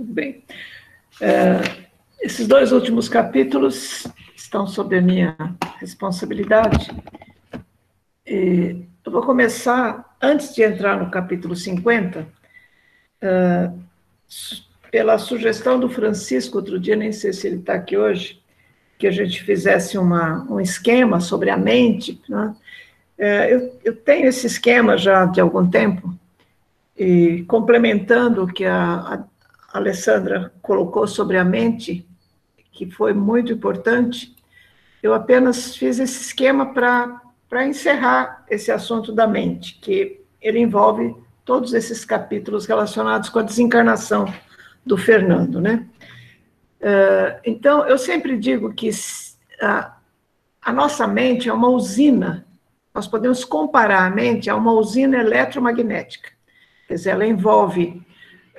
Tudo bem. É, esses dois últimos capítulos estão sob a minha responsabilidade. E eu vou começar, antes de entrar no capítulo 50, é, pela sugestão do Francisco, outro dia, nem sei se ele está aqui hoje, que a gente fizesse uma, um esquema sobre a mente. Né? É, eu, eu tenho esse esquema já de algum tempo, e complementando o que a, a Alessandra colocou sobre a mente, que foi muito importante, eu apenas fiz esse esquema para encerrar esse assunto da mente, que ele envolve todos esses capítulos relacionados com a desencarnação do Fernando, né? Uh, então, eu sempre digo que a, a nossa mente é uma usina, nós podemos comparar a mente a uma usina eletromagnética. Quer dizer, ela envolve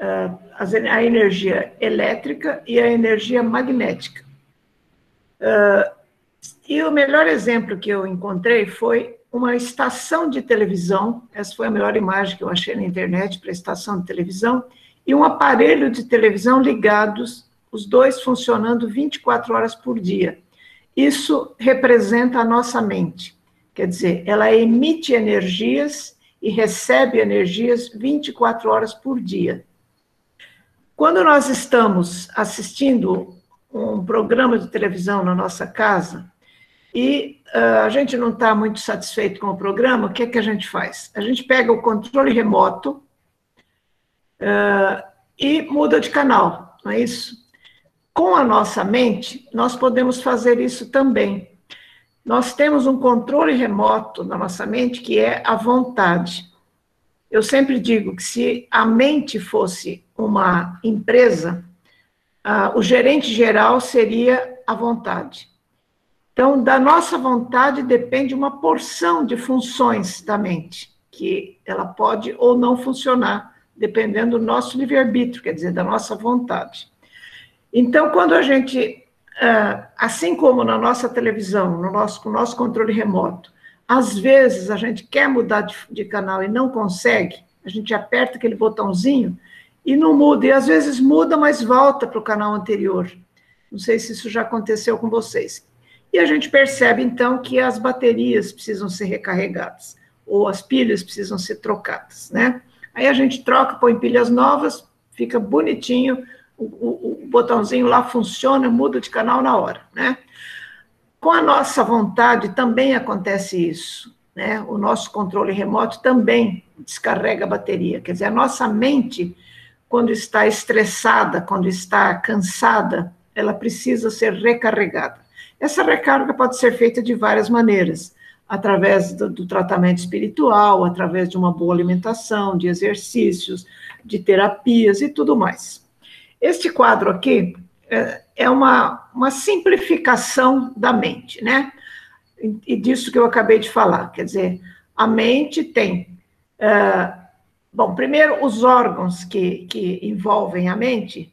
a energia elétrica e a energia magnética. Uh, e o melhor exemplo que eu encontrei foi uma estação de televisão, essa foi a melhor imagem que eu achei na internet para estação de televisão, e um aparelho de televisão ligados, os dois funcionando 24 horas por dia. Isso representa a nossa mente. Quer dizer, ela emite energias e recebe energias 24 horas por dia. Quando nós estamos assistindo um programa de televisão na nossa casa e uh, a gente não está muito satisfeito com o programa, o que é que a gente faz? A gente pega o controle remoto uh, e muda de canal, não é isso? Com a nossa mente, nós podemos fazer isso também. Nós temos um controle remoto na nossa mente que é a vontade. Eu sempre digo que se a mente fosse uma empresa, uh, o gerente geral seria a vontade. Então, da nossa vontade depende uma porção de funções da mente, que ela pode ou não funcionar, dependendo do nosso livre-arbítrio, quer dizer, da nossa vontade. Então, quando a gente ah, assim como na nossa televisão, no nosso, com o nosso controle remoto, às vezes a gente quer mudar de, de canal e não consegue, a gente aperta aquele botãozinho e não muda, e às vezes muda, mas volta para o canal anterior. Não sei se isso já aconteceu com vocês. E a gente percebe, então, que as baterias precisam ser recarregadas, ou as pilhas precisam ser trocadas, né? Aí a gente troca, põe pilhas novas, fica bonitinho, o, o, botãozinho lá funciona, muda de canal na hora, né? Com a nossa vontade também acontece isso, né? O nosso controle remoto também descarrega a bateria, quer dizer, a nossa mente, quando está estressada, quando está cansada, ela precisa ser recarregada. Essa recarga pode ser feita de várias maneiras, através do, do tratamento espiritual, através de uma boa alimentação, de exercícios, de terapias e tudo mais. Este quadro aqui é, uma, uma simplificação da mente, né? E disso que eu acabei de falar. Quer dizer, a mente tem. Uh, bom, primeiro, os órgãos que, que envolvem a mente,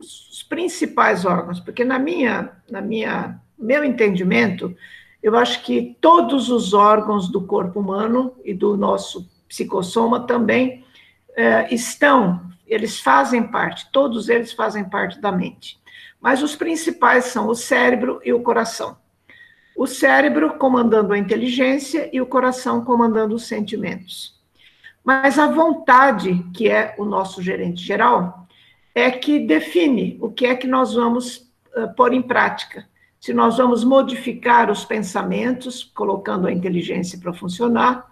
os principais órgãos, porque na minha, na minha, meu entendimento, eu acho que todos os órgãos do corpo humano e do nosso psicossoma também uh, estão eles fazem parte, todos eles fazem parte da mente. Mas os principais são o cérebro e o coração. O cérebro comandando a inteligência e o coração comandando os sentimentos. Mas a vontade, que é o nosso gerente geral, é que define o que é que nós vamos uh, pôr em prática. Se nós vamos modificar os pensamentos, colocando a inteligência para funcionar,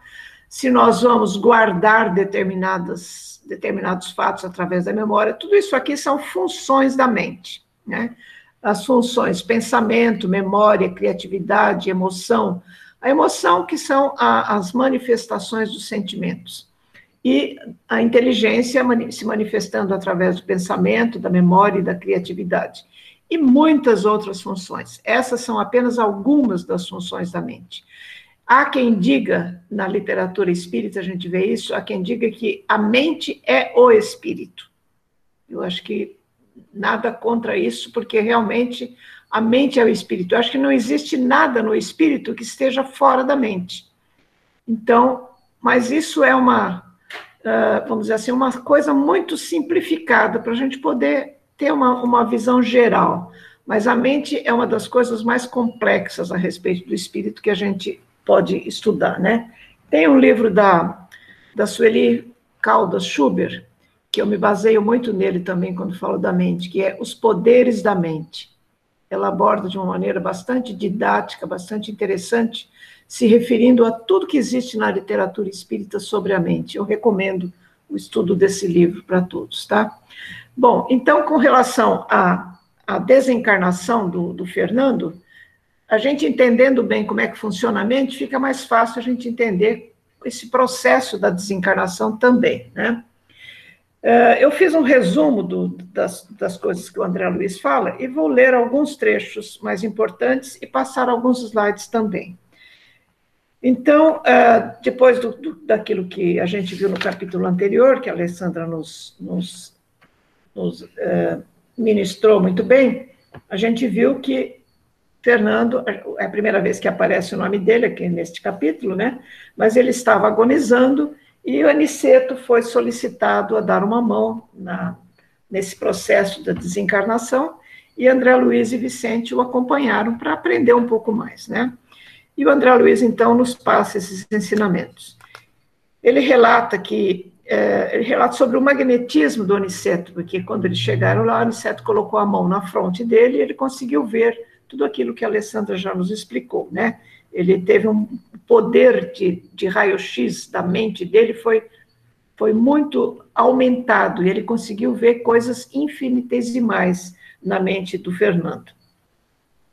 se nós vamos guardar determinadas determinados fatos através da memória, tudo isso aqui são funções da mente, né? As funções pensamento, memória, criatividade, emoção. A emoção que são a, as manifestações dos sentimentos. E a inteligência se manifestando através do pensamento, da memória e da criatividade. E muitas outras funções. Essas são apenas algumas das funções da mente. Há quem diga, na literatura espírita a gente vê isso, há quem diga que a mente é o espírito. Eu acho que nada contra isso, porque realmente a mente é o espírito. Eu acho que não existe nada no espírito que esteja fora da mente. Então, mas isso é uma uh, vamos dizer assim, uma coisa muito simplificada para a gente poder ter uma, uma visão geral. Mas a mente é uma das coisas mais complexas a respeito do espírito que a gente pode estudar, né? Tem um livro da, da Sueli Caldas Schubert, que eu me baseio muito nele também quando falo da mente, que é Os Poderes da Mente. Ela aborda de uma maneira bastante didática, bastante interessante, se referindo a tudo que existe na literatura espírita sobre a mente. Eu recomendo o estudo desse livro para todos, tá? Bom, então, com relação à, à desencarnação do, do Fernando, a gente entendendo bem como é que funciona a mente, fica mais fácil a gente entender esse processo da desencarnação também, né? É, eu fiz um resumo do, das, das, coisas que o André Luiz fala e vou ler alguns trechos mais importantes e passar alguns slides também. Então, é, depois do, do, daquilo que a gente viu no capítulo anterior, que a Alessandra nos, nos, nos é, ministrou muito bem, a gente viu que Fernando, é a primeira vez que aparece o nome dele aqui neste capítulo, né? Mas ele estava agonizando e o Aniceto foi solicitado a dar uma mão na, nesse processo da desencarnação, e André Luiz e Vicente o acompanharam para aprender um pouco mais, né? E o André Luiz, então, nos passa esses ensinamentos. Ele relata que é, ele relata sobre o magnetismo do Aniceto, porque quando eles chegaram lá, o Aniceto colocou a mão na fronte dele e ele conseguiu ver tudo aquilo que a Alessandra já nos explicou, né? Ele teve um poder de, de raio-x da mente dele, foi, foi muito aumentado, e ele conseguiu ver coisas infinitesimais na mente do Fernando.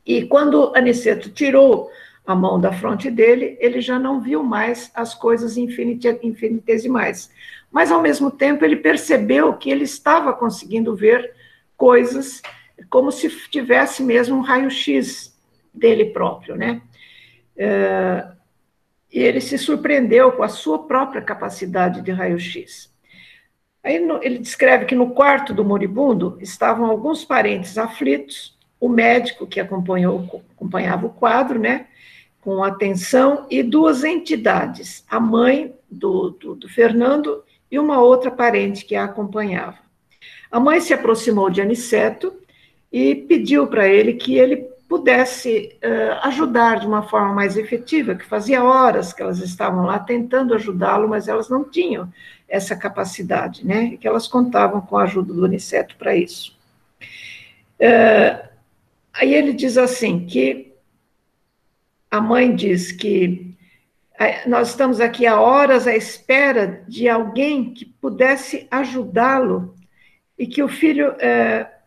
E quando Aniceto tirou a mão da fronte dele, ele já não viu mais as coisas infinitesimais. Mas, ao mesmo tempo, ele percebeu que ele estava conseguindo ver coisas como se tivesse mesmo um raio-x dele próprio, né? É, e ele se surpreendeu com a sua própria capacidade de raio-x. Aí no, ele descreve que no quarto do moribundo estavam alguns parentes aflitos, o médico que acompanhava o quadro, né, com atenção, e duas entidades, a mãe do, do, do Fernando e uma outra parente que a acompanhava. A mãe se aproximou de Aniceto e pediu para ele que ele pudesse uh, ajudar de uma forma mais efetiva, que fazia horas que elas estavam lá tentando ajudá-lo, mas elas não tinham essa capacidade, né? Que elas contavam com a ajuda do Aniceto para isso. Uh, aí ele diz assim que a mãe diz que nós estamos aqui há horas à espera de alguém que pudesse ajudá-lo e que o filho uh,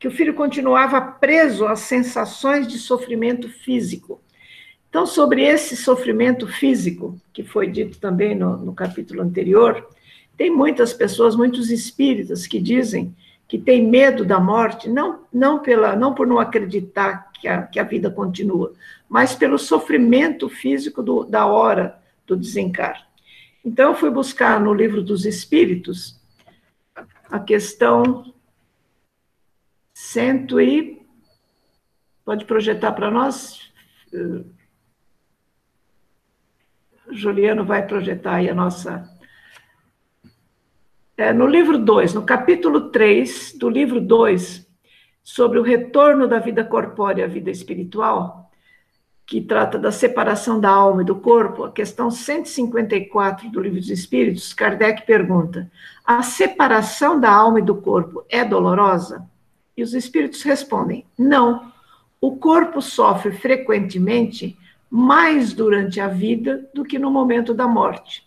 que o filho continuava preso às sensações de sofrimento físico. Então, sobre esse sofrimento físico, que foi dito também no, no capítulo anterior, tem muitas pessoas, muitos espíritas, que dizem que tem medo da morte, não, não, pela, não por não acreditar que a, que a vida continua, mas pelo sofrimento físico do, da hora do desencarne. Então, eu fui buscar no livro dos Espíritos a questão Cento e. Pode projetar para nós? Juliano vai projetar aí a nossa. É, no livro 2, no capítulo 3 do livro 2, sobre o retorno da vida corpórea à vida espiritual, que trata da separação da alma e do corpo, a questão 154 do livro dos Espíritos, Kardec pergunta: a separação da alma e do corpo é dolorosa? E os espíritos respondem: não. O corpo sofre frequentemente mais durante a vida do que no momento da morte.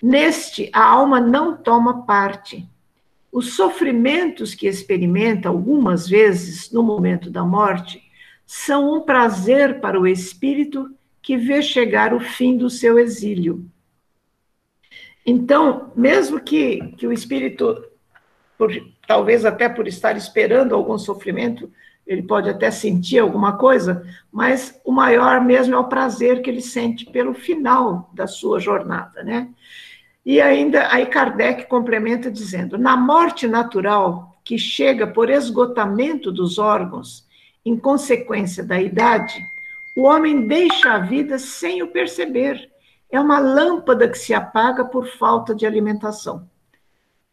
Neste, a alma não toma parte. Os sofrimentos que experimenta algumas vezes no momento da morte são um prazer para o espírito que vê chegar o fim do seu exílio. Então, mesmo que, que o espírito por, talvez até por estar esperando algum sofrimento, ele pode até sentir alguma coisa, mas o maior mesmo é o prazer que ele sente pelo final da sua jornada, né? E ainda aí Kardec complementa dizendo: na morte natural, que chega por esgotamento dos órgãos, em consequência da idade, o homem deixa a vida sem o perceber. é uma lâmpada que se apaga por falta de alimentação.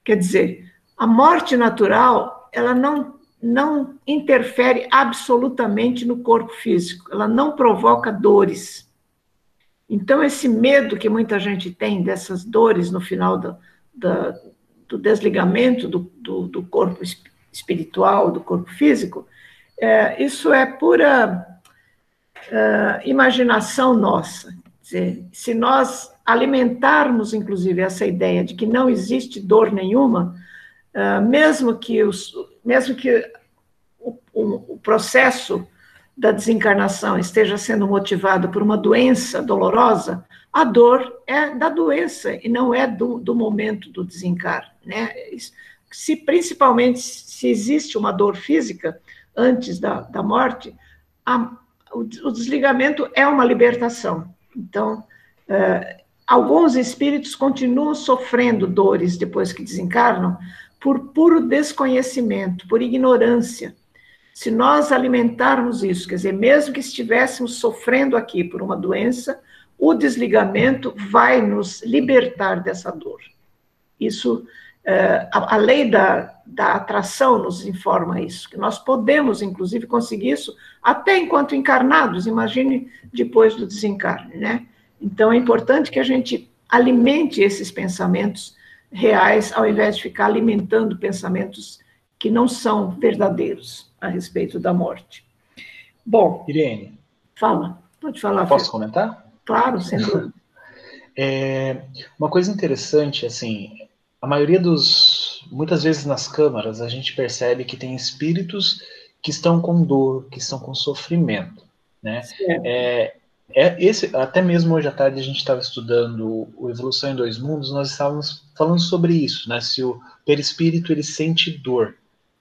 Quer dizer, a morte natural, ela não, não interfere absolutamente no corpo físico, ela não provoca dores. Então, esse medo que muita gente tem dessas dores no final do, do, do desligamento do, do, do, corpo espiritual, do corpo físico, é, isso é pura é, imaginação nossa. Dizer, se nós alimentarmos, inclusive, essa ideia de que não existe dor nenhuma, uh, mesmo que, os, mesmo que o, o, o, processo da desencarnação esteja sendo motivado por uma doença dolorosa, a dor é da doença e não é do, do momento do desencarne. Né? Se, principalmente se existe uma dor física antes da, da morte, a, o, o desligamento é uma libertação. Então, uh, alguns espíritos continuam sofrendo dores depois que desencarnam por puro desconhecimento, por ignorância. Se nós alimentarmos isso, quer dizer, mesmo que estivéssemos sofrendo aqui por uma doença, o desligamento vai nos libertar dessa dor. Isso, a, a, lei da, da atração nos informa isso, que nós podemos, inclusive, conseguir isso até enquanto encarnados, imagine depois do desencarne, né? Então, é importante que a gente alimente esses pensamentos reais, ao invés de ficar alimentando pensamentos que não são verdadeiros a respeito da morte. Bom. Irene. Fala, pode falar. Posso Fê. comentar? Claro, sem dúvida. É, uma coisa interessante, assim, a maioria dos. Muitas vezes nas câmaras a gente percebe que tem espíritos que estão com dor, que estão com sofrimento. Né? É, é, esse, até mesmo hoje à tarde a gente estava estudando o Evolução em Dois Mundos, nós estávamos falando sobre isso, né? Se o perispírito ele sente dor.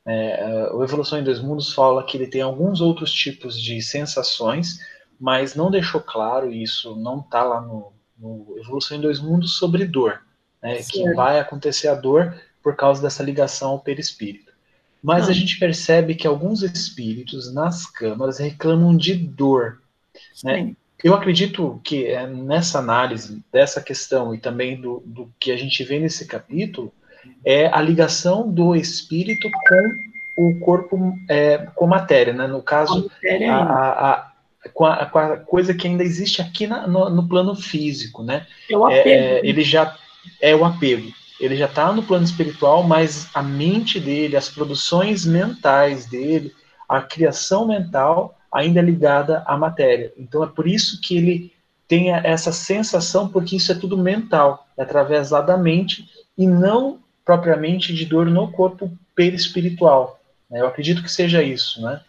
É, o Evolução em Dois Mundos fala que ele tem alguns outros tipos de sensações, mas não deixou claro isso, não está lá no, no, Evolução em Dois Mundos sobre dor, né? Que vai acontecer a dor por causa dessa ligação ao perispírito. Mas a gente percebe que alguns espíritos nas câmaras reclamam de dor. Né? Eu acredito que é, nessa análise dessa questão e também do, do que a gente vê nesse capítulo é a ligação do espírito com o corpo, é, com matéria, né? No caso, a, a, a, com, a, com, a, coisa que ainda existe aqui na, no, no, plano físico, né? É o apego. É, né? ele já é o apego. Ele já está no plano espiritual, mas a mente dele, as produções mentais dele, a criação mental ainda ligada à matéria. Então é por isso que ele tem essa sensação, porque isso é tudo mental, é através lá da mente e não propriamente de dor no corpo perispiritual. Né? Eu acredito que seja isso, né?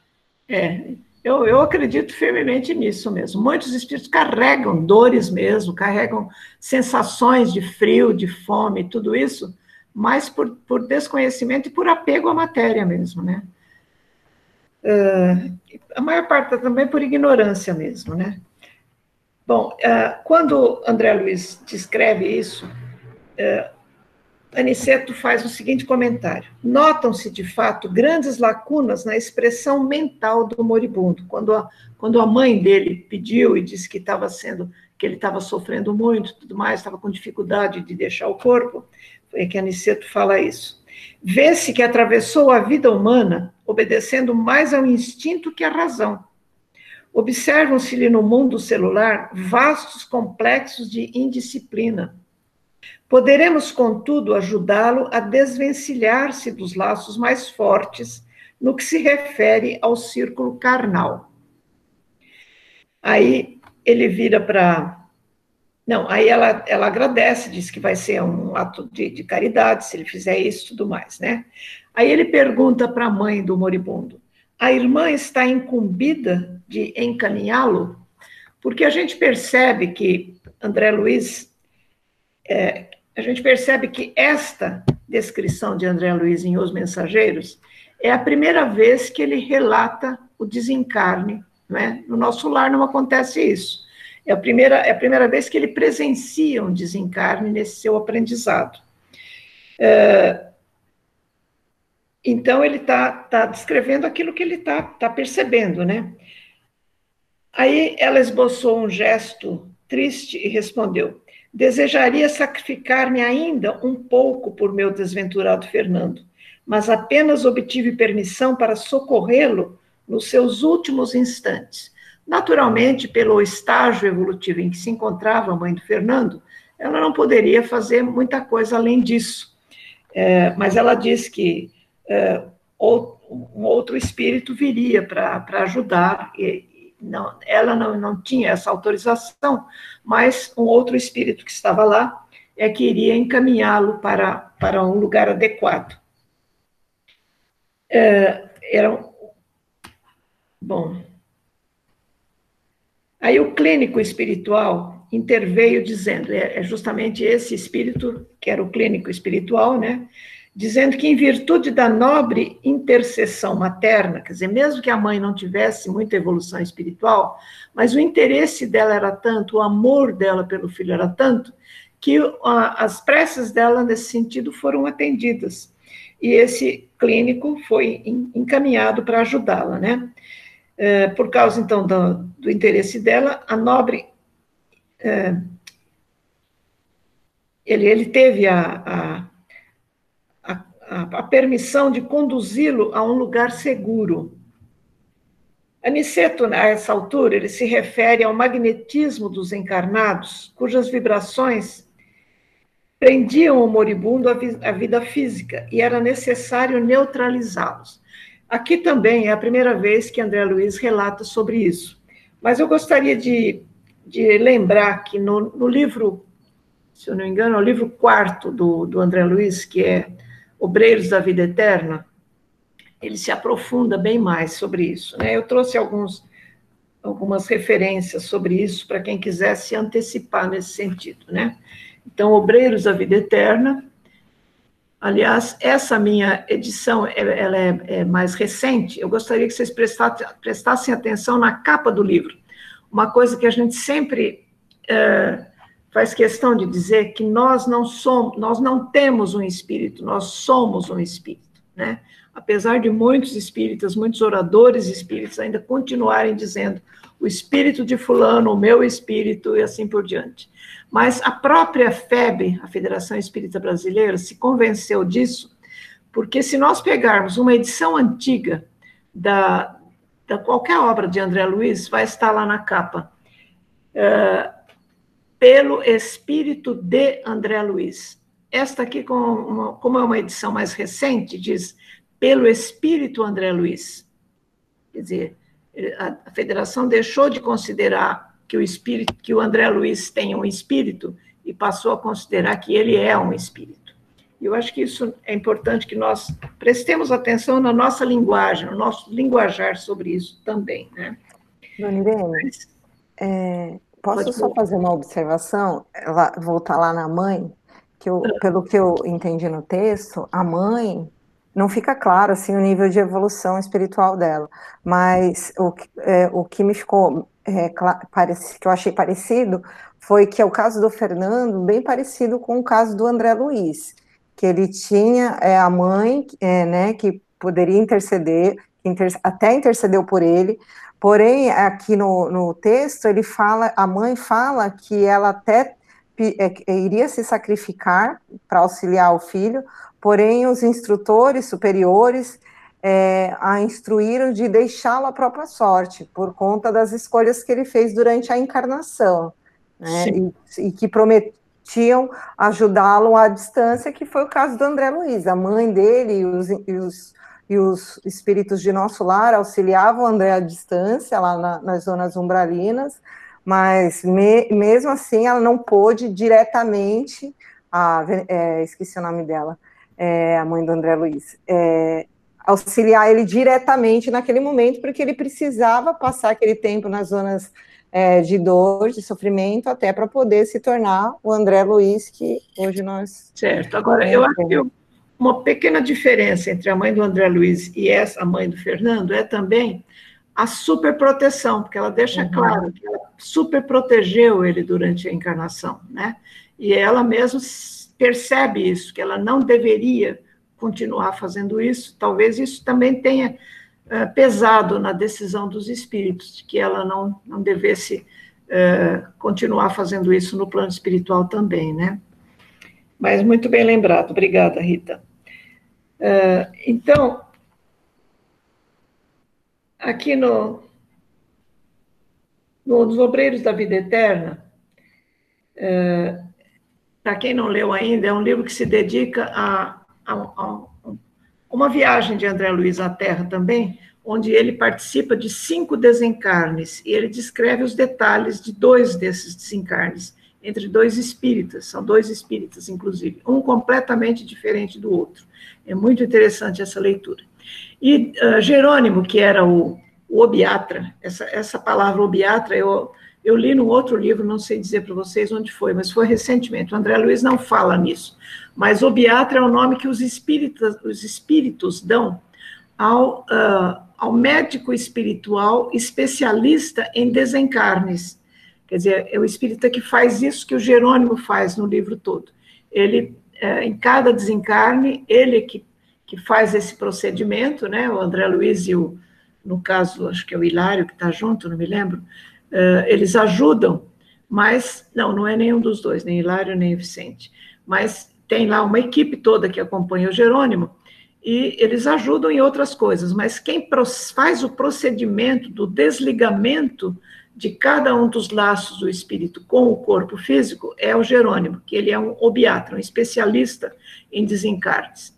É, eu, eu acredito firmemente nisso mesmo. Muitos espíritos carregam dores mesmo, carregam sensações de frio, de fome, tudo isso, mas por, por desconhecimento e por apego à matéria mesmo, né? Uh, a maior parte também por ignorância mesmo, né? Bom, uh, quando André Luiz descreve isso, uh, Aniceto faz o seguinte comentário: notam-se de fato grandes lacunas na expressão mental do moribundo. Quando a, quando a mãe dele pediu e disse que estava sendo, que ele estava sofrendo muito, tudo mais, estava com dificuldade de deixar o corpo, foi que Aniceto fala isso. Vê-se que atravessou a vida humana obedecendo mais ao instinto que à razão. Observam-se-lhe no mundo celular vastos complexos de indisciplina. Poderemos, contudo, ajudá-lo a desvencilhar-se dos laços mais fortes no que se refere ao círculo carnal. Aí ele vira para não, aí ela, ela agradece, diz que vai ser um ato de, de caridade se ele fizer isso e tudo mais, né? Aí ele pergunta para a mãe do moribundo: a irmã está incumbida de encaminhá-lo? Porque a gente percebe que André Luiz, é, a gente percebe que esta descrição de André Luiz em Os Mensageiros é a primeira vez que ele relata o desencarne. Né? No nosso lar não acontece isso. É a primeira, é a primeira vez que ele presencia um desencarne nesse seu aprendizado. É, então, ele está tá descrevendo aquilo que ele está tá percebendo, né? Aí ela esboçou um gesto triste e respondeu: Desejaria sacrificar-me ainda um pouco por meu desventurado Fernando, mas apenas obtive permissão para socorrê-lo nos seus últimos instantes. Naturalmente, pelo estágio evolutivo em que se encontrava a mãe do Fernando, ela não poderia fazer muita coisa além disso. É, mas ela diz que é, um outro espírito viria para ajudar, e não, ela não, não tinha essa autorização, mas um outro espírito que estava lá é que iria encaminhá-lo para, para um lugar adequado. É, era Bom. Aí o clínico espiritual interveio dizendo, é, é justamente esse espírito, que era o clínico espiritual, né? Dizendo que, em virtude da nobre intercessão materna, quer dizer, mesmo que a mãe não tivesse muita evolução espiritual, mas o interesse dela era tanto, o amor dela pelo filho era tanto, que as preces dela, nesse sentido, foram atendidas. E esse clínico foi encaminhado para ajudá-la, né? É, por causa, então, do, do, interesse dela, a nobre. É, ele, ele teve a, a, a, a permissão de conduzi-lo a um lugar seguro. Aniceto, a essa altura, ele se refere ao magnetismo dos encarnados, cujas vibrações prendiam o moribundo à vida física e era necessário neutralizá-los. Aqui também é a primeira vez que André Luiz relata sobre isso. Mas eu gostaria de, de lembrar que no, no, livro, se eu não me engano, é o livro quarto do, do André Luiz, que é Obreiros da Vida Eterna, ele se aprofunda bem mais sobre isso. Né? Eu trouxe alguns, algumas referências sobre isso para quem quiser se antecipar nesse sentido. Né? Então, Obreiros da Vida Eterna, Aliás, essa minha edição ela é, é, mais recente. Eu gostaria que vocês prestassem, atenção na capa do livro. Uma coisa que a gente sempre é, faz questão de dizer que nós não somos, nós não temos um espírito, nós somos um espírito, né? Apesar de muitos espíritas, muitos oradores espíritos ainda continuarem dizendo o espírito de fulano, o meu espírito e assim por diante. Mas a própria FEB, a Federação Espírita Brasileira, se convenceu disso, porque se nós pegarmos uma edição antiga da, da qualquer obra de André Luiz, vai estar lá na capa. Uh, pelo espírito de André Luiz. Esta aqui, como, é uma edição mais recente, diz pelo espírito André Luiz. Quer dizer, a federação deixou de considerar que o espírito, que o André Luiz tem um espírito e passou a considerar que ele é um espírito. E eu acho que isso é importante que nós prestemos atenção na nossa linguagem, no nosso linguajar sobre isso também, né? Dona Irene, é, posso só fazer uma observação? Ela, voltar lá na mãe, que eu, pelo que eu entendi no texto, a mãe não fica claro assim o nível de evolução espiritual dela, mas o, é, o que me ficou é, que eu achei parecido foi que é o caso do Fernando, bem parecido com o caso do André Luiz, que ele tinha é, a mãe, é, né, que poderia interceder, inter, até intercedeu por ele, porém, aqui no, no texto, ele fala, a mãe fala que ela até é, iria se sacrificar para auxiliar o filho, porém, os instrutores superiores é, a instruíram de deixá-lo à própria sorte, por conta das escolhas que ele fez durante a encarnação, né, e, e, que prometiam ajudá-lo à distância, que foi o caso do André Luiz. A mãe dele e os, e os, e os espíritos de nosso lar auxiliavam o André à distância, lá na, nas zonas umbralinas, mas me, mesmo assim ela não pôde diretamente, a, é, esqueci o nome dela, é, a mãe do André Luiz, é, auxiliar ele diretamente naquele momento, porque ele precisava passar aquele tempo nas zonas é, de dor, de sofrimento, até para poder se tornar o André Luiz que hoje nós. Certo. Agora, eu acho que uma pequena diferença entre a mãe do André Luiz e essa mãe do Fernando é também a superproteção, porque ela deixa uhum. claro que ela super protegeu ele durante a encarnação, né? E ela mesma percebe isso, que ela não deveria continuar fazendo isso. Talvez isso também tenha uh, pesado na decisão dos espíritos, de que ela não, não devesse é, continuar fazendo isso no plano espiritual também, né? Mas muito bem lembrado, obrigada, Rita. É, então, aqui no, nos Obreiros da Vida Eterna, para quem não leu ainda, é um livro que se dedica a uma viagem de André Luiz à Terra também, onde ele participa de cinco desencarnes, e ele descreve os detalhes de dois desses desencarnes, entre dois espíritas, são dois espíritas, inclusive, um completamente diferente do outro. É muito interessante essa leitura. E uh, Jerônimo, que era o, o obiatra, essa, essa palavra obiatra eu, eu li num outro livro, não sei dizer para vocês onde foi, mas foi recentemente. O André Luiz não fala nisso. Mas obiatra é o nome que os espíritos, os espíritos dão ao, uh, ao médico espiritual especialista em desencarnes. Quer dizer, é o espírita que faz isso que o Jerônimo faz no livro todo. Ele, é, em cada desencarne, ele que, que faz esse procedimento, né? O André Luiz e o, no caso, acho que é o Hilário que está junto, não me lembro, uh, eles ajudam, mas, não, não é nenhum dos dois, nem Hilário nem Vicente, mas tem lá uma equipe toda que acompanha o Jerônimo, e eles ajudam em outras coisas, mas quem faz o procedimento do desligamento de cada um dos laços do espírito com o corpo físico é o Jerônimo, que ele é um obiatra, um especialista em desencarnes.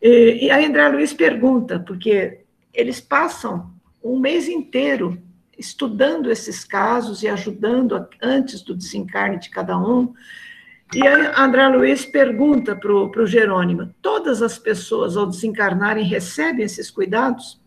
E, e a André Luiz pergunta, porque eles passam um mês inteiro estudando esses casos e ajudando antes do desencarne de cada um, e a André Luiz pergunta para o Jerônimo: todas as pessoas, ao desencarnarem, recebem esses cuidados?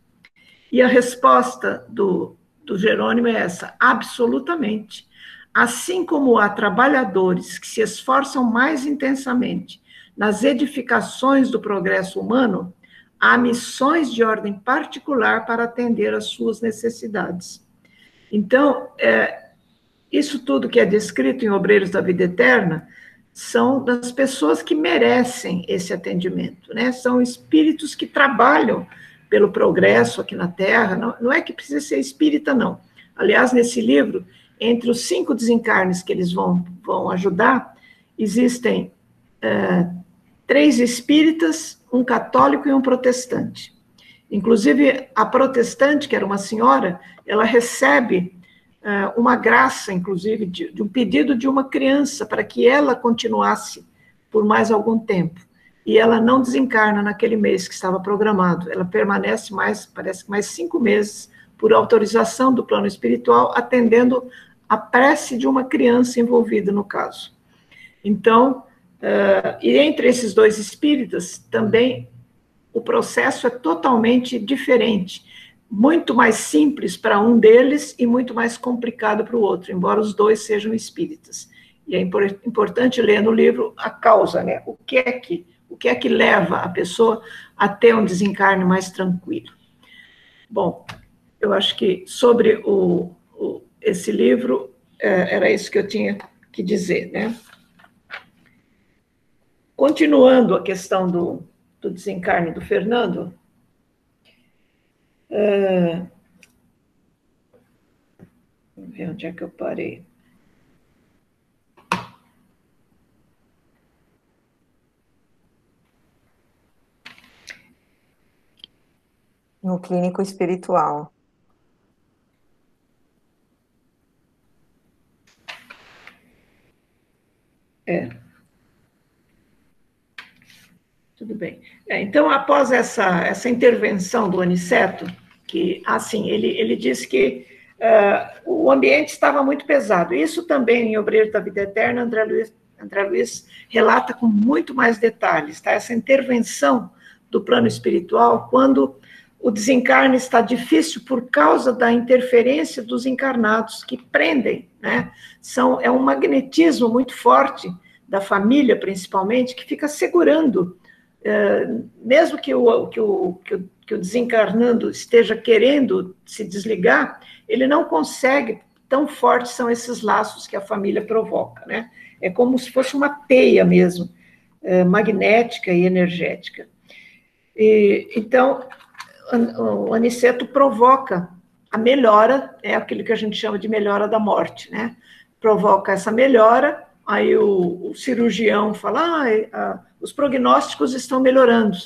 E a resposta do, do Jerônimo é essa: absolutamente. Assim como há trabalhadores que se esforçam mais intensamente nas edificações do progresso humano, há missões de ordem particular para atender às suas necessidades. Então, é, isso tudo que é descrito em Obreiros da Vida Eterna são das pessoas que merecem esse atendimento, né? São espíritos que trabalham pelo progresso aqui na Terra. Não, não é que precisa ser espírita, não. Aliás, nesse livro, entre os cinco desencarnes que eles vão, vão ajudar, existem é, três espíritas, um católico e um protestante. Inclusive, a protestante, que era uma senhora, ela recebe é, uma graça, inclusive, de, de um pedido de uma criança para que ela continuasse por mais algum tempo. E ela não desencarna naquele mês que estava programado. Ela permanece mais, parece que mais cinco meses, por autorização do plano espiritual, atendendo a prece de uma criança envolvida no caso. Então, uh, e entre esses dois espíritas, também o processo é totalmente diferente muito mais simples para um deles e muito mais complicado para o outro, embora os dois sejam espíritas. E é importante ler no livro a causa, né? O que é que o que é que leva a pessoa a ter um desencarne mais tranquilo? Bom, eu acho que sobre o, o esse livro é, era isso que eu tinha que dizer, né? Continuando a questão do, do desencarne do Fernando, Uh, vamos ver onde é que eu parei. No clínico espiritual. É. Tudo bem. É, então, após essa, essa intervenção do Aniceto, que, assim, ele, ele disse que uh, o ambiente estava muito pesado. Isso também em Obreiro da Vida Eterna, André Luiz, André Luiz relata com muito mais detalhes, tá? Essa intervenção do plano espiritual, quando o desencarne está difícil por causa da interferência dos encarnados que prendem, né? São, é um magnetismo muito forte da família, principalmente, que fica segurando mesmo que o, que, o, que, o, desencarnando esteja querendo se desligar, ele não consegue, tão fortes são esses laços que a família provoca, né? É como se fosse uma teia mesmo, é, magnética e energética. E, então, o aniceto provoca a melhora, é aquilo que a gente chama de melhora da morte, né? Provoca essa melhora, aí o, o cirurgião fala, ah, os prognósticos estão melhorando.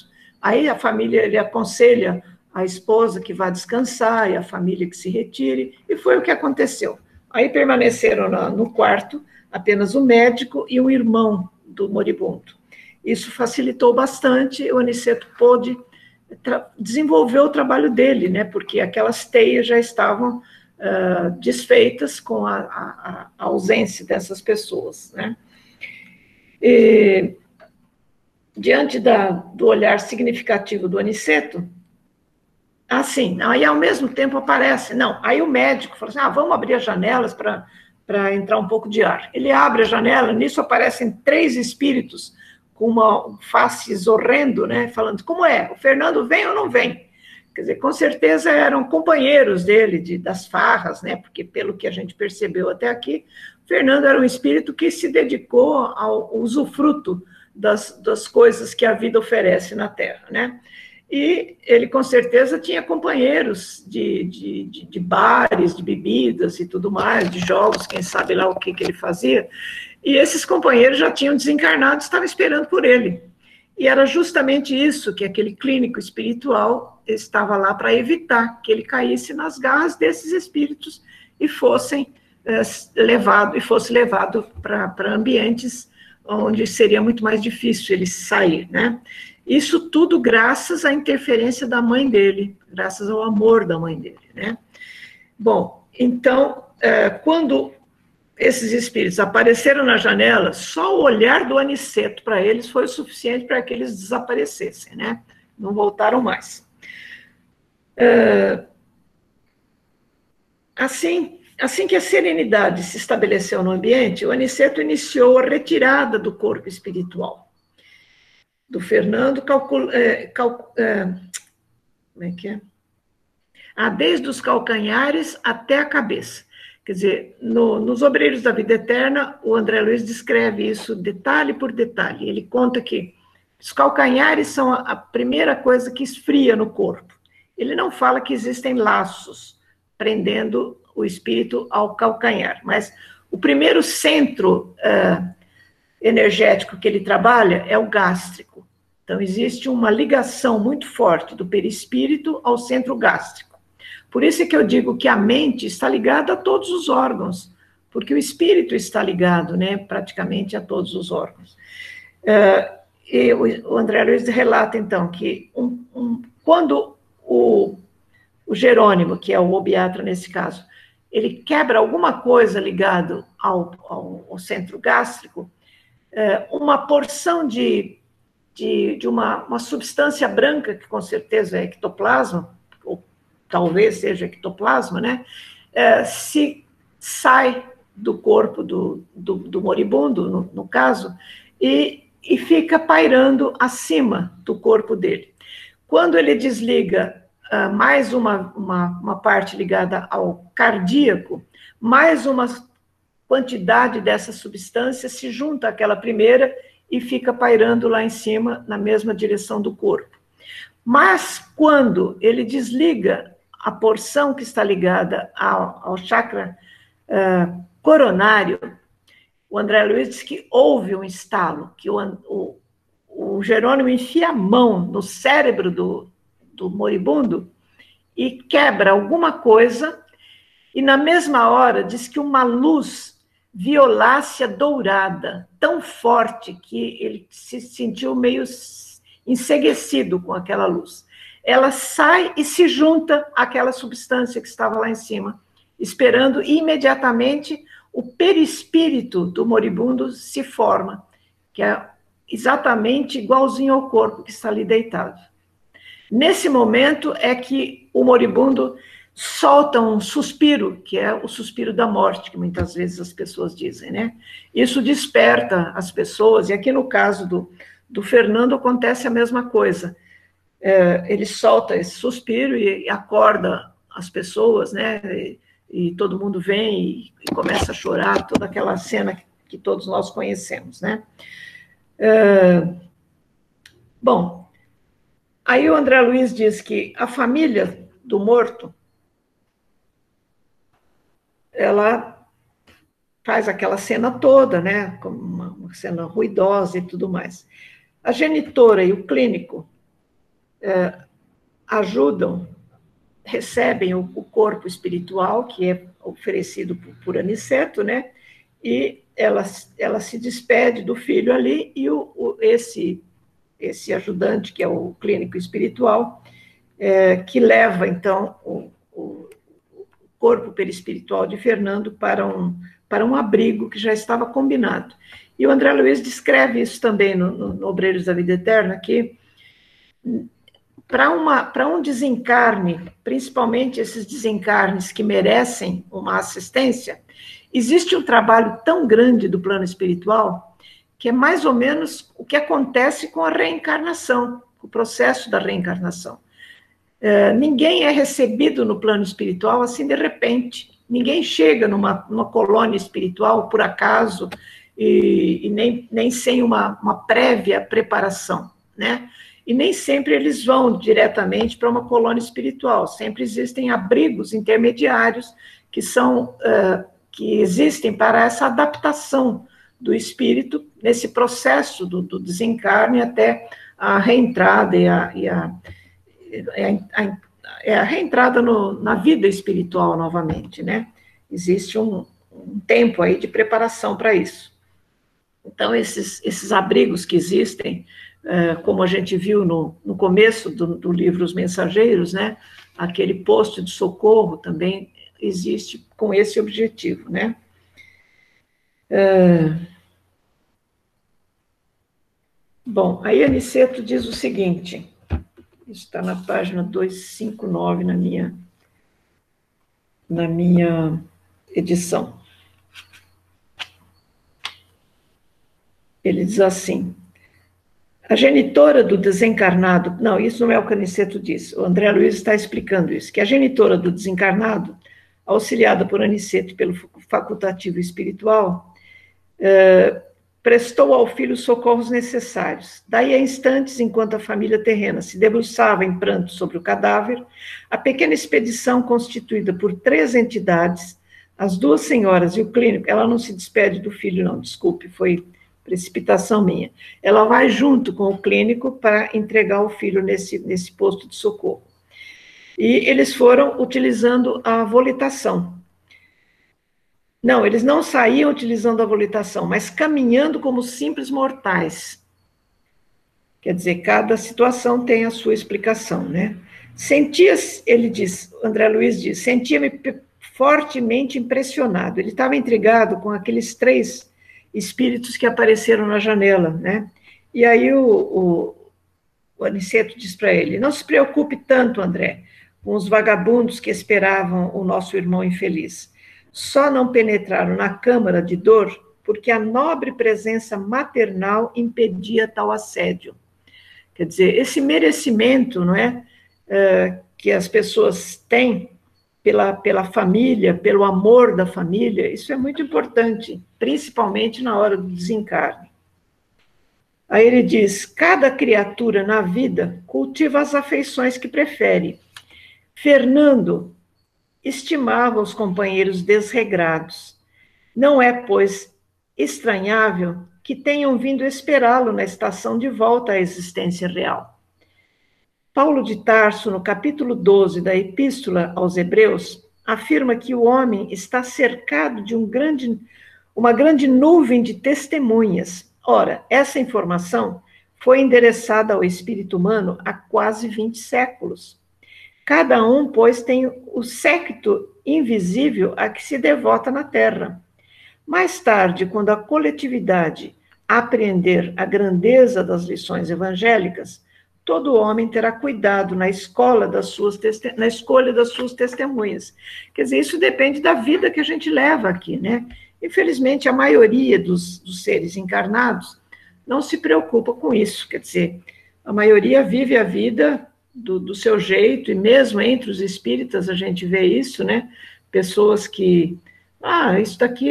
Aí a família, ele aconselha a esposa que vá descansar e a família que se retire, e foi o que aconteceu. Aí permaneceram no quarto apenas o médico e o irmão do moribundo. Isso facilitou bastante, o Aniceto pôde desenvolver o trabalho dele, né, porque aquelas teias já estavam uh, desfeitas com a, a, a, ausência dessas pessoas. Né. E, diante da, do olhar significativo do Aniceto, assim, aí ao mesmo tempo aparece, não, aí o médico falou assim, ah, vamos abrir as janelas para entrar um pouco de ar. Ele abre a janela, nisso aparecem três espíritos com uma face horrendo, né, falando, como é, o Fernando vem ou não vem? Quer dizer, com certeza eram companheiros dele, de, das farras, né, porque pelo que a gente percebeu até aqui, Fernando era um espírito que se dedicou ao usufruto das, das coisas que a vida oferece na Terra, né, e ele com certeza tinha companheiros de, de, de, de, bares, de bebidas e tudo mais, de jogos, quem sabe lá o que, que ele fazia. E esses companheiros já tinham desencarnado, estavam esperando por ele. E era justamente isso que aquele clínico espiritual estava lá para evitar, que ele caísse nas garras desses espíritos e fossem é, levado e fosse levado para ambientes onde seria muito mais difícil ele sair, né? Isso tudo graças à interferência da mãe dele, graças ao amor da mãe dele, né? Bom, então, é, quando esses espíritos apareceram na janela, só o olhar do Aniceto para eles foi o suficiente para que eles desaparecessem, né? Não voltaram mais. É, assim, assim que a serenidade se estabeleceu no ambiente, o Aniceto iniciou a retirada do corpo espiritual do Fernando, calcula, é, cal, é, como é que é? Ah, desde os calcanhares até a cabeça. Quer dizer, no, nos Obreiros da Vida Eterna, o André Luiz descreve isso detalhe por detalhe. Ele conta que os calcanhares são a, a primeira coisa que esfria no corpo. Ele não fala que existem laços prendendo o espírito ao calcanhar, mas o primeiro centro uh, energético que ele trabalha é o gástrico. Então, existe uma ligação muito forte do perispírito ao centro gástrico. Por isso é que eu digo que a mente está ligada a todos os órgãos, porque o espírito está ligado, né, praticamente a todos os órgãos. Uh, e o André Luiz relata, então, que um, um, quando o, o Jerônimo, que é o obiatra nesse caso, ele quebra alguma coisa ligado ao, ao, ao centro gástrico, é, uma porção de, de, de uma, uma substância branca, que com certeza é ectoplasma, ou talvez seja ectoplasma, né? É, se sai do corpo do, do, do moribundo, no, no, caso, e, e fica pairando acima do corpo dele. Quando ele desliga uh, mais uma, uma, uma parte ligada ao cardíaco, mais uma quantidade dessa substância se junta àquela primeira e fica pairando lá em cima, na mesma direção do corpo. Mas quando ele desliga a porção que está ligada ao, ao chakra uh, coronário, o André Luiz diz que houve um estalo, que o, o, o Jerônimo enfia a mão no cérebro do, do moribundo e quebra alguma coisa, e na mesma hora diz que uma luz violácea dourada, tão forte que ele se sentiu meio enseguecido com aquela luz. Ela sai e se junta àquela substância que estava lá em cima, esperando imediatamente o perispírito do moribundo se forma, que é exatamente igualzinho ao corpo que está ali deitado. Nesse momento é que o moribundo soltam um suspiro, que é o suspiro da morte, que muitas vezes as pessoas dizem, né? Isso desperta as pessoas, e aqui no caso do, do Fernando acontece a mesma coisa. É, ele solta esse suspiro e, e acorda as pessoas, né? E, e todo mundo vem e, e, começa a chorar, toda aquela cena que, que todos nós conhecemos, né? É, bom, aí o André Luiz diz que a família do morto ela faz aquela cena toda, né? Uma cena ruidosa e tudo mais. A genitora e o clínico é, ajudam, recebem o, o, corpo espiritual que é oferecido por, por Aniceto, né? E ela, ela se despede do filho ali e o, o esse esse ajudante que é o clínico espiritual é, que leva então o, o, corpo perispiritual de Fernando para um para um abrigo que já estava combinado. E o André Luiz descreve isso também no, no, no Obreiros da Vida Eterna, que para um desencarne, principalmente esses desencarnes que merecem uma assistência, existe um trabalho tão grande do plano espiritual que é mais ou menos o que acontece com a reencarnação, o processo da reencarnação. É, ninguém é recebido no plano espiritual assim de repente. Ninguém chega numa, numa colônia espiritual por acaso e, e nem, nem sem uma, uma prévia preparação, né? E nem sempre eles vão diretamente para uma colônia espiritual. Sempre existem abrigos intermediários que são uh, que existem para essa adaptação do espírito nesse processo do, do desencarne até a reentrada e a, e a, a, a a reentrada no, na vida espiritual novamente, né? Existe um, um tempo aí de preparação para isso. Então, esses, esses abrigos que existem, é, como a gente viu no, no começo do, do, livro Os Mensageiros, né? Aquele posto de socorro também existe com esse objetivo, né? É... Bom, aí Aniceto diz o seguinte: está na página 259 na minha, na minha edição. Ele diz assim: a genitora do desencarnado, não, isso não é o que Aniceto diz, o André Luiz está explicando isso, que a genitora do desencarnado, auxiliada por Aniceto e pelo facultativo espiritual, eh, prestou ao filho os socorros necessários. Daí a instantes, enquanto a família terrena se debruçava em pranto sobre o cadáver, a pequena expedição constituída por três entidades, as duas senhoras e o clínico, ela não se despede do filho, não, desculpe, foi precipitação minha. Ela vai junto com o clínico para entregar o filho nesse, nesse posto de socorro. E eles foram utilizando a volitação, não, eles não saíam utilizando a volitação, mas caminhando como simples mortais. Quer dizer, cada situação tem a sua explicação, né? Sentia, ele diz, André Luiz diz, sentia-me fortemente impressionado. Ele estava intrigado com aqueles três espíritos que apareceram na janela, né? E aí o, o, o Aniceto diz para ele: Não se preocupe tanto, André, com os vagabundos que esperavam o nosso irmão infeliz só não penetraram na câmara de dor porque a nobre presença maternal impedia tal assédio. Quer dizer, esse merecimento, não é, é que as pessoas têm pela, pela família, pelo amor da família, isso é muito importante, principalmente na hora do desencarne. Aí ele diz: cada criatura na vida cultiva as afeições que prefere. Fernando estimava os companheiros desregrados. Não é, pois, estranhável que tenham vindo esperá-lo na estação de volta à existência real. Paulo de Tarso, no capítulo 12 da Epístola aos Hebreus, afirma que o homem está cercado de um grande, uma grande nuvem de testemunhas. Ora, essa informação foi endereçada ao espírito humano há quase 20 séculos. Cada um, pois, tem o séquito invisível a que se devota na terra. Mais tarde, quando a coletividade apreender a grandeza das lições evangélicas, todo homem terá cuidado na escola das suas na escolha das suas testemunhas. Quer dizer, isso depende da vida que a gente leva aqui, né? Infelizmente, a maioria dos, dos seres encarnados não se preocupa com isso. Quer dizer, a maioria vive a vida do, do seu jeito, e mesmo entre os espíritas a gente vê isso, né? Pessoas que, ah, isso daqui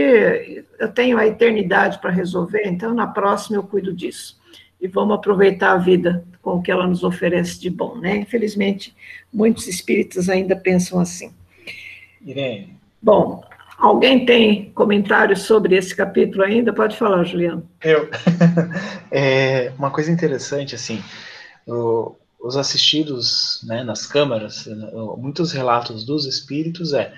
eu tenho a eternidade para resolver, então na próxima eu cuido disso. E vamos aproveitar a vida com o que ela nos oferece de bom, né? Infelizmente, muitos espíritas ainda pensam assim. Irene. Bom, Alguém tem comentários sobre esse capítulo ainda? Pode falar, Juliano. Eu. É, uma coisa interessante, assim, o, os assistidos né, nas câmaras, muitos relatos dos espíritos é,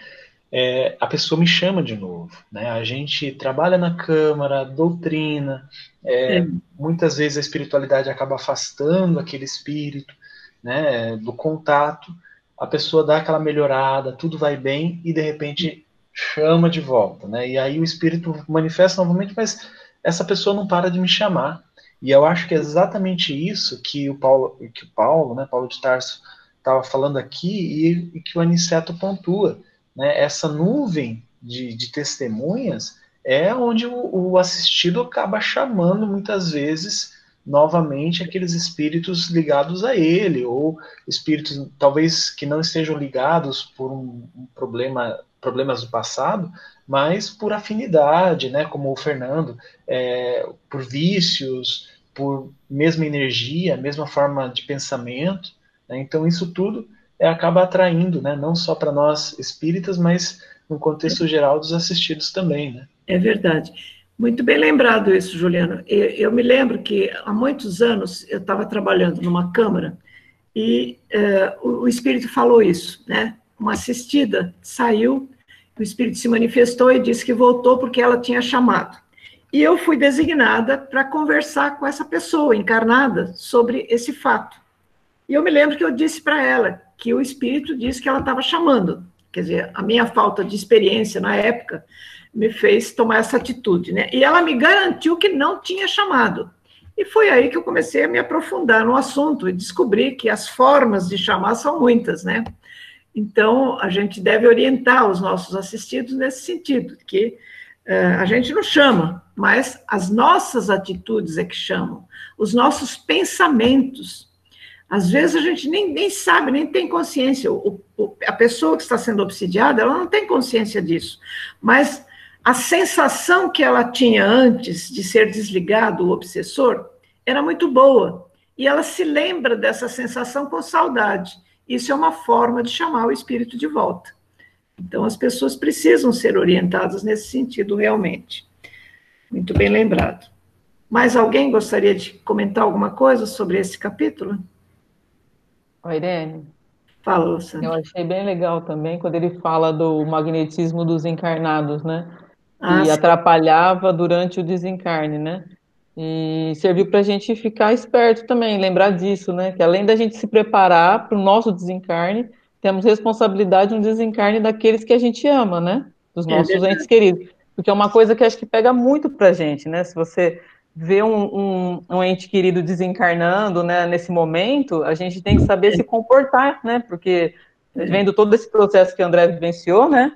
é, a pessoa me chama de novo. Né? A gente trabalha na câmara, doutrina, é, muitas vezes a espiritualidade acaba afastando aquele espírito né, do contato, a pessoa dá aquela melhorada, tudo vai bem e de repente chama de volta, né? E aí o espírito manifesta novamente, mas essa pessoa não para de me chamar. E eu acho que é exatamente isso que o Paulo, que o Paulo, né, Paulo de Tarso estava falando aqui e, e, que o Aniceto pontua, né? Essa nuvem de, de testemunhas é onde o, o assistido acaba chamando muitas vezes novamente aqueles espíritos ligados a ele, ou espíritos talvez que não estejam ligados por um, um problema, problemas do passado, mas por afinidade, né, como o Fernando, é, por vícios, por mesma energia, mesma forma de pensamento. Né, então isso tudo é, acaba atraindo, né, não só para nós espíritas, mas no contexto geral dos assistidos também. Né? É verdade. Muito bem lembrado isso, Juliano. Eu, eu me lembro que há muitos anos eu estava trabalhando numa câmara e uh, o, o, espírito falou isso, né? Uma assistida saiu, o espírito se manifestou e disse que voltou porque ela tinha chamado. E eu fui designada para conversar com essa pessoa encarnada sobre esse fato. E eu me lembro que eu disse para ela que o espírito disse que ela estava chamando. Quer dizer, a minha falta de experiência na época me fez tomar essa atitude, né? E ela me garantiu que não tinha chamado. E foi aí que eu comecei a me aprofundar no assunto e descobri que as formas de chamar são muitas, né? Então, a gente deve orientar os nossos assistidos nesse sentido, que a gente não chama, mas as nossas atitudes é que chamam, os nossos pensamentos. Às vezes a gente nem, nem sabe, nem tem consciência. O, o, a pessoa que está sendo obsidiada, ela não tem consciência disso. Mas a sensação que ela tinha antes de ser desligado o obsessor era muito boa. E ela se lembra dessa sensação com saudade. Isso é uma forma de chamar o espírito de volta. Então, as pessoas precisam ser orientadas nesse sentido, realmente. Muito bem lembrado. Mais alguém gostaria de comentar alguma coisa sobre esse capítulo? Oi, Irene. Fala, Luciana. Eu achei bem legal também quando ele fala do magnetismo dos encarnados, né? ah, e atrapalhava durante o desencarne, né? E serviu para a gente ficar esperto também, lembrar disso, né? Que além da gente se preparar para o nosso desencarne, temos responsabilidade no desencarne daqueles que a gente ama, né? Dos é nossos é entes queridos. Porque é uma coisa que acho que pega muito para a gente, né? Se você vê um, um, um, ente querido desencarnando, né, nesse momento, a gente tem que saber se comportar, né? Porque vendo todo esse processo que o André vivenciou, né?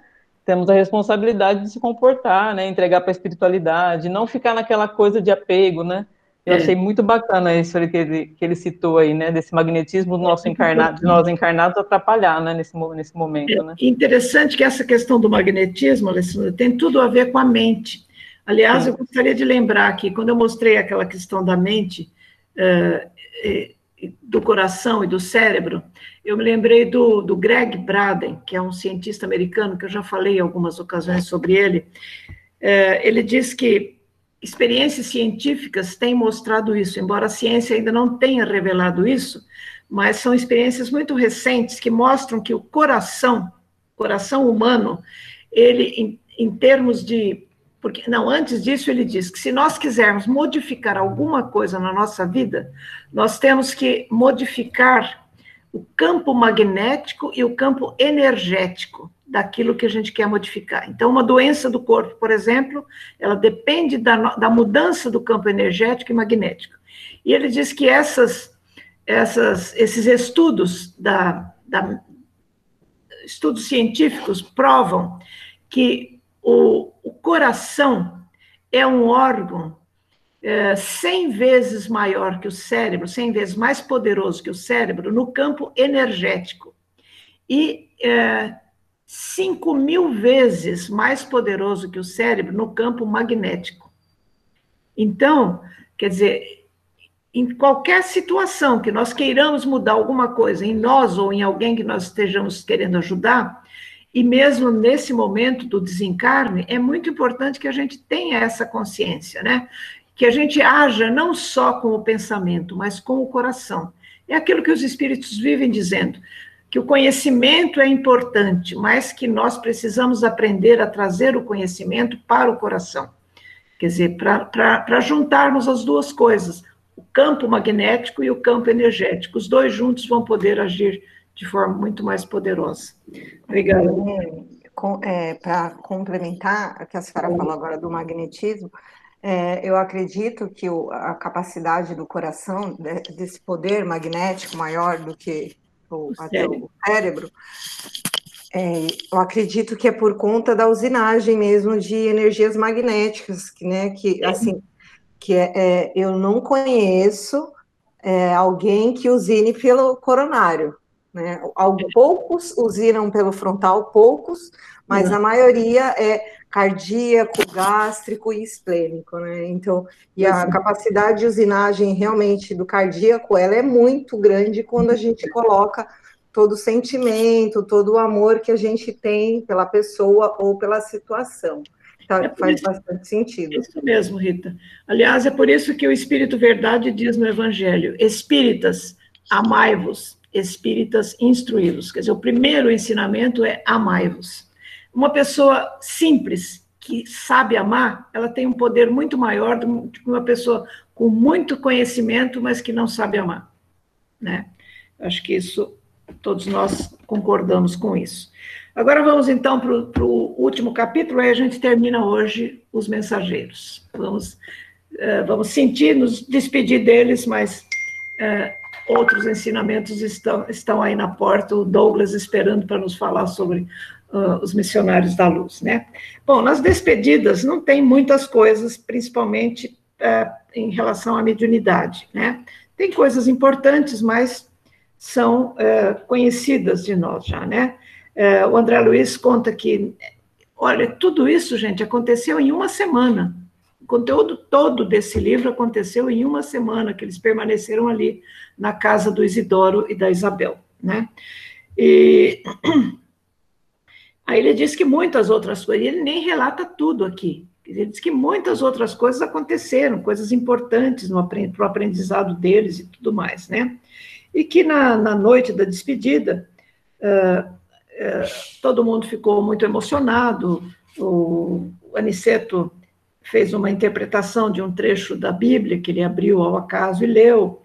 temos a responsabilidade de se comportar, né, entregar para a espiritualidade, não ficar naquela coisa de apego, né? Eu é. achei muito bacana isso que ele, que ele citou aí, né, desse magnetismo do nosso encarnado, de nós encarnados atrapalhar, né, nesse, nesse momento, né? É interessante que essa questão do magnetismo, Alessandra, tem tudo a ver com a mente. Aliás, Sim. eu gostaria de lembrar que quando eu mostrei aquela questão da mente, uh, do coração e do cérebro, eu me lembrei do, do Greg Braden, que é um cientista americano, que eu já falei em algumas ocasiões sobre ele. É, ele diz que experiências científicas têm mostrado isso, embora a ciência ainda não tenha revelado isso, mas são experiências muito recentes que mostram que o coração, coração humano, ele, em, em termos de porque, não, antes disso, ele diz que se nós quisermos modificar alguma coisa na nossa vida, nós temos que modificar o campo magnético e o campo energético daquilo que a gente quer modificar. Então, uma doença do corpo, por exemplo, ela depende da, da mudança do campo energético e magnético. E ele diz que essas, essas, esses estudos da, da estudos científicos provam que o, o coração é um órgão é, 100 vezes maior que o cérebro, 100 vezes mais poderoso que o cérebro no campo energético. E é, 5 mil vezes mais poderoso que o cérebro no campo magnético. Então, quer dizer, em qualquer situação que nós queiramos mudar alguma coisa em nós ou em alguém que nós estejamos querendo ajudar, e mesmo nesse momento do desencarne, é muito importante que a gente tenha essa consciência, né? Que a gente haja não só com o pensamento, mas com o coração. É aquilo que os espíritos vivem dizendo, que o conhecimento é importante, mas que nós precisamos aprender a trazer o conhecimento para o coração. Quer dizer, para juntarmos as duas coisas, o campo magnético e o campo energético. Os dois juntos vão poder agir de forma muito mais poderosa. Obrigada. É, Para complementar o que a senhora falou agora do magnetismo, é, eu acredito que o, a capacidade do coração, de, desse poder magnético maior do que o, até o cérebro, é, eu acredito que é por conta da usinagem mesmo de energias magnéticas, que, né, que assim, que é, é eu não conheço é, alguém que usine pelo coronário, né? Poucos usinam pelo frontal, poucos, mas a maioria é cardíaco, gástrico e esplênico, né? Então, e a capacidade de usinagem realmente do cardíaco, ela é muito grande quando a gente coloca todo o sentimento, todo o amor que a gente tem pela pessoa ou pela situação. Então, é faz isso, bastante sentido. Isso mesmo, Rita. Aliás, é por isso que o Espírito Verdade diz no Evangelho: Espíritas, amai-vos espíritas instruídos. Quer dizer, o primeiro ensinamento é amai-vos. Uma pessoa simples, que sabe amar, ela tem um poder muito maior do que uma pessoa com muito conhecimento, mas que não sabe amar. Né? Acho que isso, todos nós concordamos com isso. Agora vamos então para o último capítulo, aí a gente termina hoje os mensageiros. Vamos, uh, vamos sentir, nos despedir deles, mas uh, outros ensinamentos estão, estão aí na porta, o Douglas esperando para nos falar sobre uh, os missionários da luz, né? Bom, nas despedidas não tem muitas coisas, principalmente uh, em relação à mediunidade, né? Tem coisas importantes, mas são uh, conhecidas de nós já, né? Uh, o André Luiz conta que, olha, tudo isso, gente, aconteceu em uma semana, o conteúdo todo desse livro aconteceu em uma semana que eles permaneceram ali na casa do Isidoro e da Isabel, né? E aí ele diz que muitas outras coisas, ele nem relata tudo aqui. Ele diz que muitas outras coisas aconteceram, coisas importantes para o aprendizado deles e tudo mais, né? E que na, na noite da despedida, uh, uh, todo mundo ficou muito emocionado. O, o Aniceto fez uma interpretação de um trecho da Bíblia que ele abriu ao acaso e leu.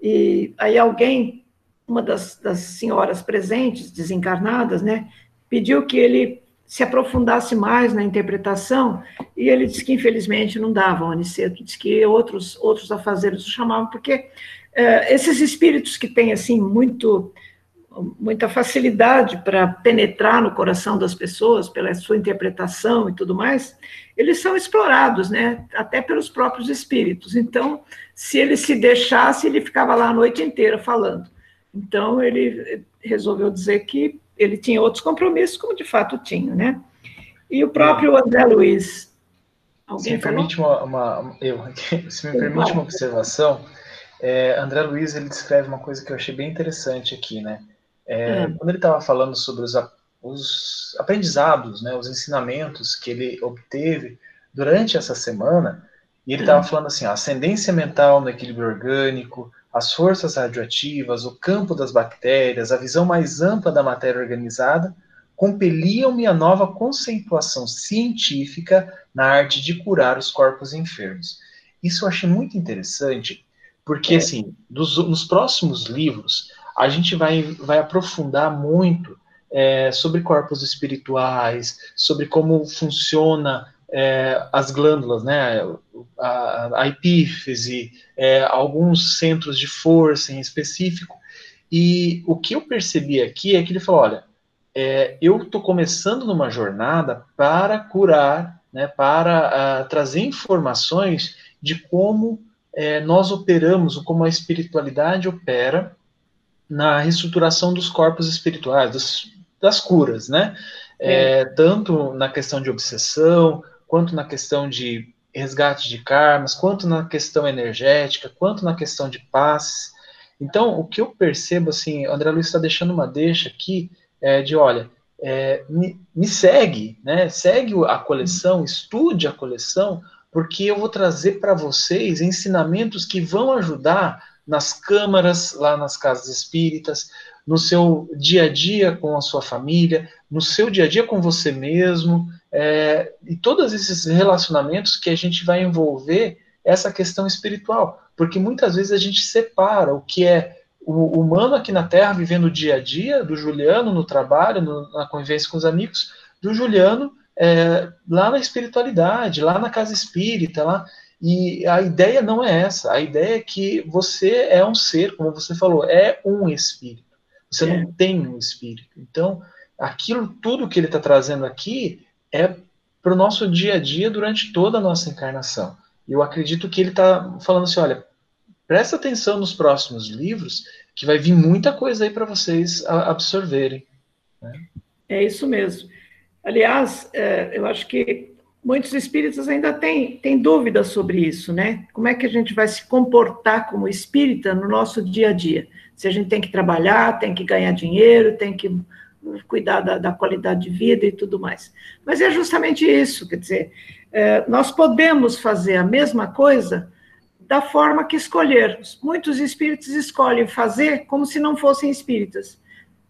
E aí alguém, uma das, das senhoras presentes, desencarnadas, né, pediu que ele se aprofundasse mais na interpretação, e ele disse que infelizmente não dava, o Aniceto disse que outros, outros afazeres o chamavam, porque é, esses espíritos que têm, assim, muito muita facilidade para penetrar no coração das pessoas pela sua interpretação e tudo mais, eles são explorados, né? Até pelos próprios espíritos. Então, se ele se deixasse, ele ficava lá a noite inteira falando. Então, ele resolveu dizer que ele tinha outros compromissos, como de fato tinha, né? E o próprio André Luiz. Alguém se me permite uma, uma eu, se me permite uma observação, é, André Luiz ele descreve uma coisa que eu achei bem interessante aqui, né? É, hum. Quando ele estava falando sobre os, os aprendizados, né, os ensinamentos que ele obteve durante essa semana, e ele estava hum. falando assim: ascendência mental no equilíbrio orgânico, as forças radioativas, o campo das bactérias, a visão mais ampla da matéria organizada, compeliam-me a nova conceituação científica na arte de curar os corpos enfermos. Isso eu achei muito interessante, porque, é. assim, dos, nos próximos livros, a gente vai, vai aprofundar muito é, sobre corpos espirituais, sobre como funciona é, as glândulas, né, a, a epífise, é, alguns centros de força em específico. E o que eu percebi aqui é que ele falou: olha, é, eu estou começando numa jornada para curar, né, para uh, trazer informações de como é, nós operamos, como a espiritualidade opera na reestruturação dos corpos espirituais, dos, das curas, né? É, tanto na questão de obsessão, quanto na questão de resgate de karmas, quanto na questão energética, quanto na questão de paz. Então, o que eu percebo, assim, André Luiz está deixando uma deixa aqui é, de, olha, é, me, me, segue, né? Segue a coleção, estude a coleção, porque eu vou trazer para vocês ensinamentos que vão ajudar nas câmaras, lá nas casas espíritas, no seu dia a dia com a sua família, no seu dia a dia com você mesmo, é, e todos esses relacionamentos que a gente vai envolver essa questão espiritual, porque muitas vezes a gente separa o que é o humano aqui na Terra, vivendo o dia a dia, do Juliano no trabalho, no, na convivência com os amigos, do Juliano é, lá na espiritualidade, lá na casa espírita, lá. E a ideia não é essa. A ideia é que você é um ser, como você falou, é um espírito. Você é. não tem um espírito. Então, aquilo tudo que ele está trazendo aqui é para o nosso dia a dia durante toda a nossa encarnação. Eu acredito que ele está falando assim: olha, presta atenção nos próximos livros, que vai vir muita coisa aí para vocês absorverem. Né? É isso mesmo. Aliás, é, eu acho que muitos espíritas ainda têm, têm dúvidas sobre isso, né? Como é que a gente vai se comportar como espírita no nosso dia a dia? Se a gente tem que trabalhar, tem que ganhar dinheiro, tem que cuidar da, da qualidade de vida e tudo mais. Mas é justamente isso, quer dizer, é, nós podemos fazer a mesma coisa da forma que escolhermos. Muitos espíritos escolhem fazer como se não fossem espíritas.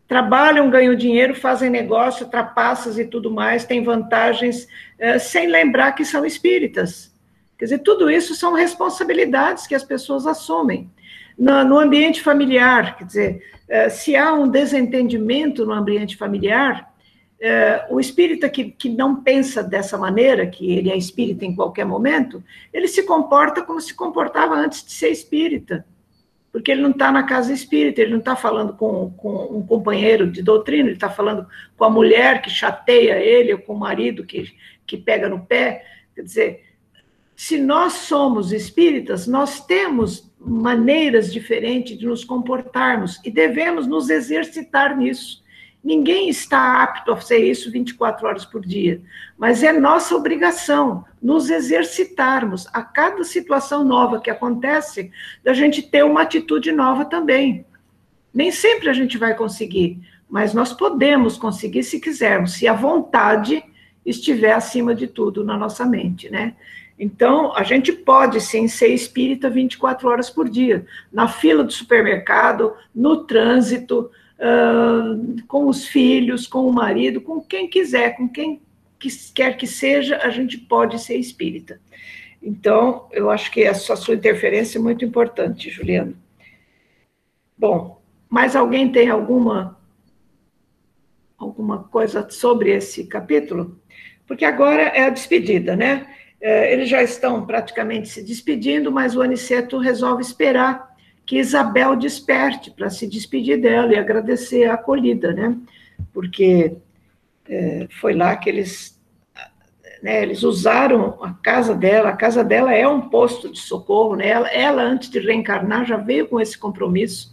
Trabalham, ganham dinheiro, fazem negócio, trapaças e tudo mais, têm vantagens, é, sem lembrar que são espíritas. Quer dizer, tudo isso são responsabilidades que as pessoas assumem. No, no ambiente familiar, quer dizer, é, se há um desentendimento no ambiente familiar, é, o espírita que, que não pensa dessa maneira, que ele é espírita em qualquer momento, ele se comporta como se comportava antes de ser espírita, porque ele não está na casa espírita, ele não está falando com, com um companheiro de doutrina, ele está falando com a mulher que chateia ele, ou com o marido que, que pega no pé. Quer dizer, se nós somos espíritas, nós temos maneiras diferentes de nos comportarmos e devemos nos exercitar nisso. Ninguém está apto a fazer isso 24 horas por dia, mas é nossa obrigação nos exercitarmos a cada situação nova que acontece, da gente ter uma atitude nova também. Nem sempre a gente vai conseguir, mas nós podemos conseguir se quisermos, se a vontade estiver acima de tudo na nossa mente, né? Então, a gente pode sim ser espírita 24 horas por dia, na fila do supermercado, no trânsito, uh, com os filhos, com o marido, com quem quiser, com quem quer que seja, a gente pode ser espírita. Então, eu acho que essa sua interferência é muito importante, Juliana. Bom, mais alguém tem alguma alguma coisa sobre esse capítulo? Porque agora é a despedida, né? É, eles já estão praticamente se despedindo, mas o Aniceto resolve esperar que Isabel desperte para se despedir dela e agradecer a acolhida, né? Porque é, foi lá que eles, né, eles usaram a casa dela, a casa dela é um posto de socorro, né? Ela, ela, antes de reencarnar, já veio com esse compromisso,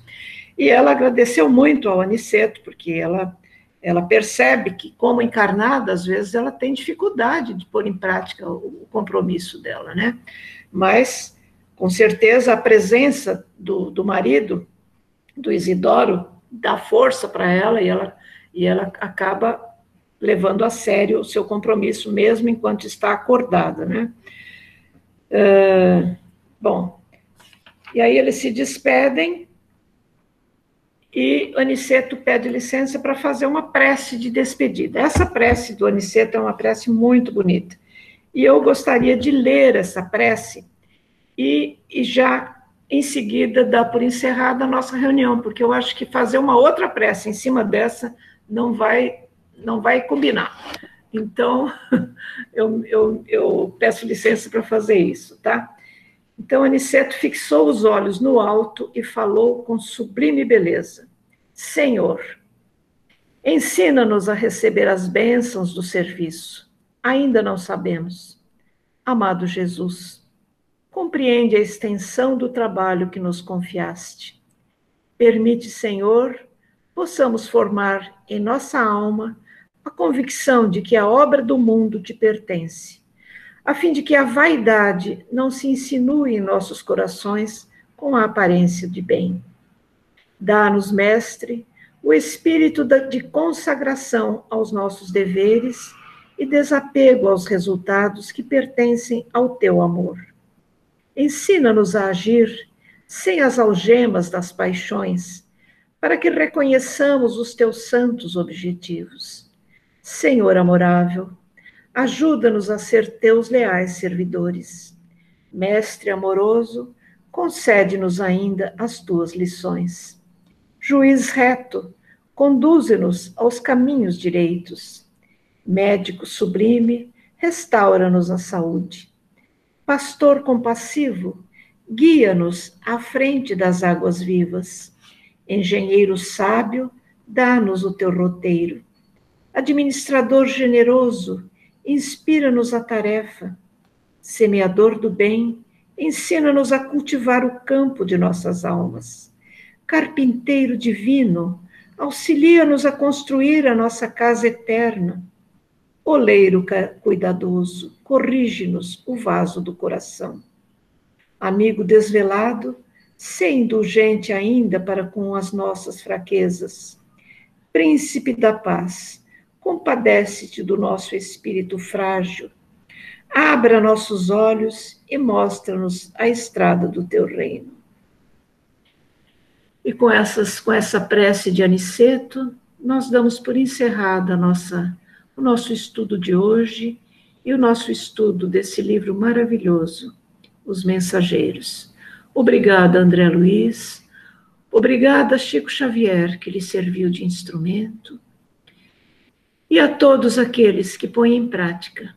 e ela agradeceu muito ao Aniceto, porque ela, ela percebe que, como encarnada, às vezes ela tem dificuldade de pôr em prática o, compromisso dela, né? Mas com certeza, a presença do, do marido, do Isidoro, dá força para ela e ela, e ela acaba levando a sério o seu compromisso, mesmo enquanto está acordada, né? Uh, bom, e aí eles se despedem e Aniceto pede licença para fazer uma prece de despedida. Essa prece do Aniceto é uma prece muito bonita. E eu gostaria de ler essa prece e, e já em seguida dar por encerrada a nossa reunião, porque eu acho que fazer uma outra prece em cima dessa não vai, não vai combinar. Então, eu, eu, eu peço licença para fazer isso, tá? Então, Aniceto fixou os olhos no alto e falou com sublime beleza: Senhor, ensina-nos a receber as bênçãos do serviço. Ainda não sabemos. Amado Jesus, compreende a extensão do trabalho que nos confiaste. Permite, Senhor, possamos formar em nossa alma a convicção de que a obra do mundo te pertence, a fim de que a vaidade não se insinue em nossos corações com a aparência de bem. Dá-nos, Mestre, o espírito de consagração aos nossos deveres e desapego aos resultados que pertencem ao teu amor. Ensina-nos a agir sem as algemas das paixões, para que reconheçamos os teus santos objetivos. Senhor amorável, ajuda-nos a ser teus leais servidores. Mestre amoroso, concede-nos ainda as tuas lições. Juiz reto, conduze-nos aos caminhos direitos. Médico sublime, restaura-nos a saúde. Pastor compassivo, guia-nos à frente das águas vivas. Engenheiro sábio, dá-nos o teu roteiro. Administrador generoso, inspira-nos a tarefa. Semeador do bem, ensina-nos a cultivar o campo de nossas almas. Carpinteiro divino, auxilia-nos a construir a nossa casa eterna. Oleiro cuidadoso, corrige-nos o vaso do coração. Amigo desvelado, ser indulgente ainda para com as nossas fraquezas. Príncipe da paz, compadece-te do nosso espírito frágil. Abra nossos olhos e mostra-nos a estrada do teu reino. E com, essas, com essa prece de Aniceto, nós damos por encerrada nossa, o nosso estudo de hoje e o nosso estudo desse livro maravilhoso, Os Mensageiros. Obrigada, André Luiz. Obrigada, Chico Xavier, que lhe serviu de instrumento. E a todos aqueles que põem em prática,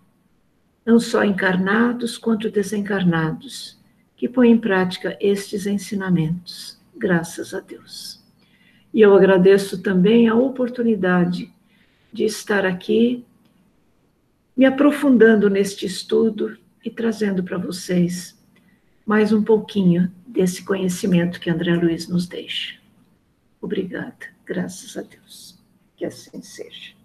não só encarnados quanto desencarnados, que põem em prática estes ensinamentos graças a Deus. E eu agradeço também a oportunidade de estar aqui, me aprofundando neste estudo e trazendo para vocês mais um pouquinho desse conhecimento que André Luiz nos deixa. Obrigada, graças a Deus. Que assim seja.